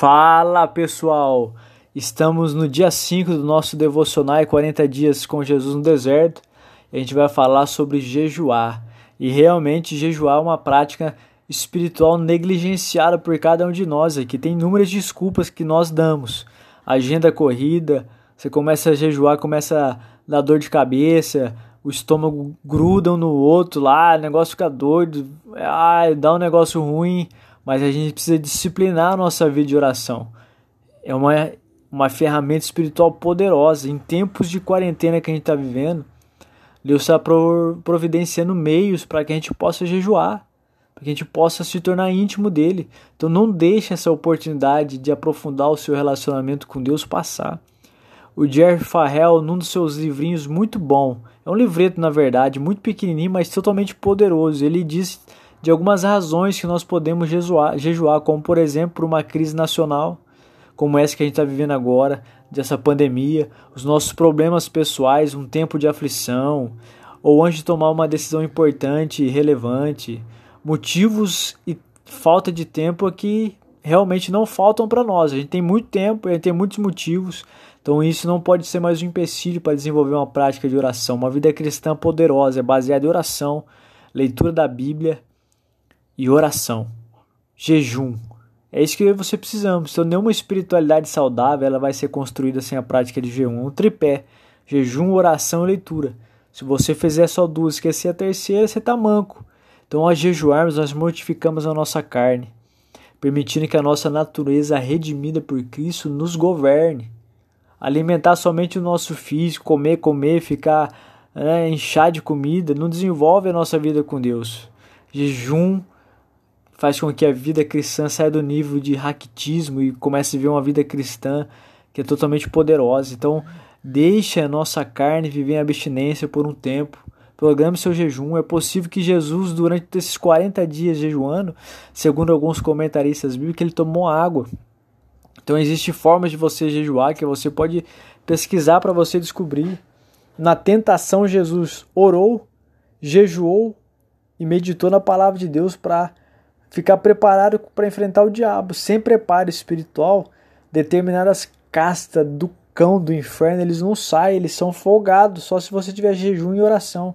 Fala pessoal! Estamos no dia 5 do nosso devocional 40 dias com Jesus no deserto a gente vai falar sobre jejuar. E realmente jejuar é uma prática espiritual negligenciada por cada um de nós aqui. Tem inúmeras desculpas que nós damos. Agenda corrida, você começa a jejuar, começa a dar dor de cabeça, o estômago gruda um no outro lá, o negócio fica doido, ah, dá um negócio ruim mas a gente precisa disciplinar a nossa vida de oração. É uma, uma ferramenta espiritual poderosa. Em tempos de quarentena que a gente está vivendo, Deus está providenciando meios para que a gente possa jejuar, para que a gente possa se tornar íntimo dele. Então não deixe essa oportunidade de aprofundar o seu relacionamento com Deus passar. O Jerry Farrell, num dos seus livrinhos muito bom, é um livreto na verdade, muito pequenininho, mas totalmente poderoso. Ele diz de algumas razões que nós podemos jejuar, jejuar, como por exemplo uma crise nacional, como essa que a gente está vivendo agora, dessa pandemia, os nossos problemas pessoais, um tempo de aflição, ou antes de tomar uma decisão importante e relevante, motivos e falta de tempo que realmente não faltam para nós. A gente tem muito tempo, a gente tem muitos motivos, então isso não pode ser mais um empecilho para desenvolver uma prática de oração. Uma vida cristã poderosa, baseada em oração, leitura da Bíblia e oração, jejum. É isso que você precisamos. Então, nenhuma espiritualidade saudável ela vai ser construída sem a prática de jejum. Um tripé: jejum, oração e leitura. Se você fizer só duas, esquecer a terceira, você está manco. Então, ao jejuarmos, nós mortificamos a nossa carne, permitindo que a nossa natureza redimida por Cristo nos governe. Alimentar somente o nosso físico, comer, comer, ficar né, inchar de comida, não desenvolve a nossa vida com Deus. Jejum faz com que a vida cristã saia do nível de raquitismo e comece a viver uma vida cristã que é totalmente poderosa. Então, deixe a nossa carne viver em abstinência por um tempo. Programe seu jejum. É possível que Jesus, durante esses 40 dias jejuando, segundo alguns comentaristas bíblicos, ele tomou água. Então, existem formas de você jejuar que você pode pesquisar para você descobrir. Na tentação, Jesus orou, jejuou e meditou na palavra de Deus para ficar preparado para enfrentar o diabo. Sem preparo espiritual, determinadas castas do cão do inferno, eles não saem, eles são folgados, só se você tiver jejum e oração.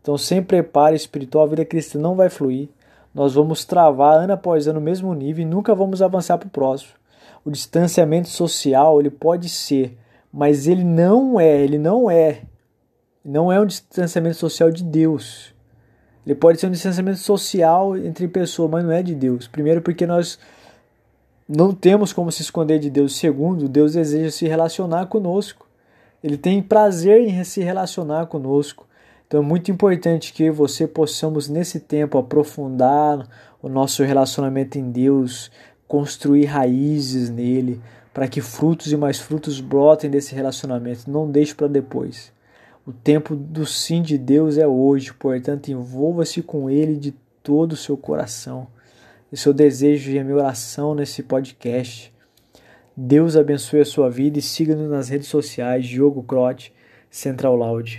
Então, sem preparo espiritual, a vida cristã não vai fluir. Nós vamos travar ano após ano no mesmo nível e nunca vamos avançar para o próximo. O distanciamento social, ele pode ser, mas ele não é, ele não é. Não é um distanciamento social de Deus. Ele pode ser um distanciamento social entre pessoas, mas não é de Deus. Primeiro, porque nós não temos como se esconder de Deus. Segundo, Deus deseja se relacionar conosco. Ele tem prazer em se relacionar conosco. Então é muito importante que você possamos nesse tempo aprofundar o nosso relacionamento em Deus, construir raízes nele, para que frutos e mais frutos brotem desse relacionamento. Não deixe para depois. O tempo do sim de Deus é hoje, portanto, envolva-se com Ele de todo o seu coração. Esse é o desejo e a minha oração nesse podcast. Deus abençoe a sua vida e siga-nos nas redes sociais, Diogo Crote, Central Loud.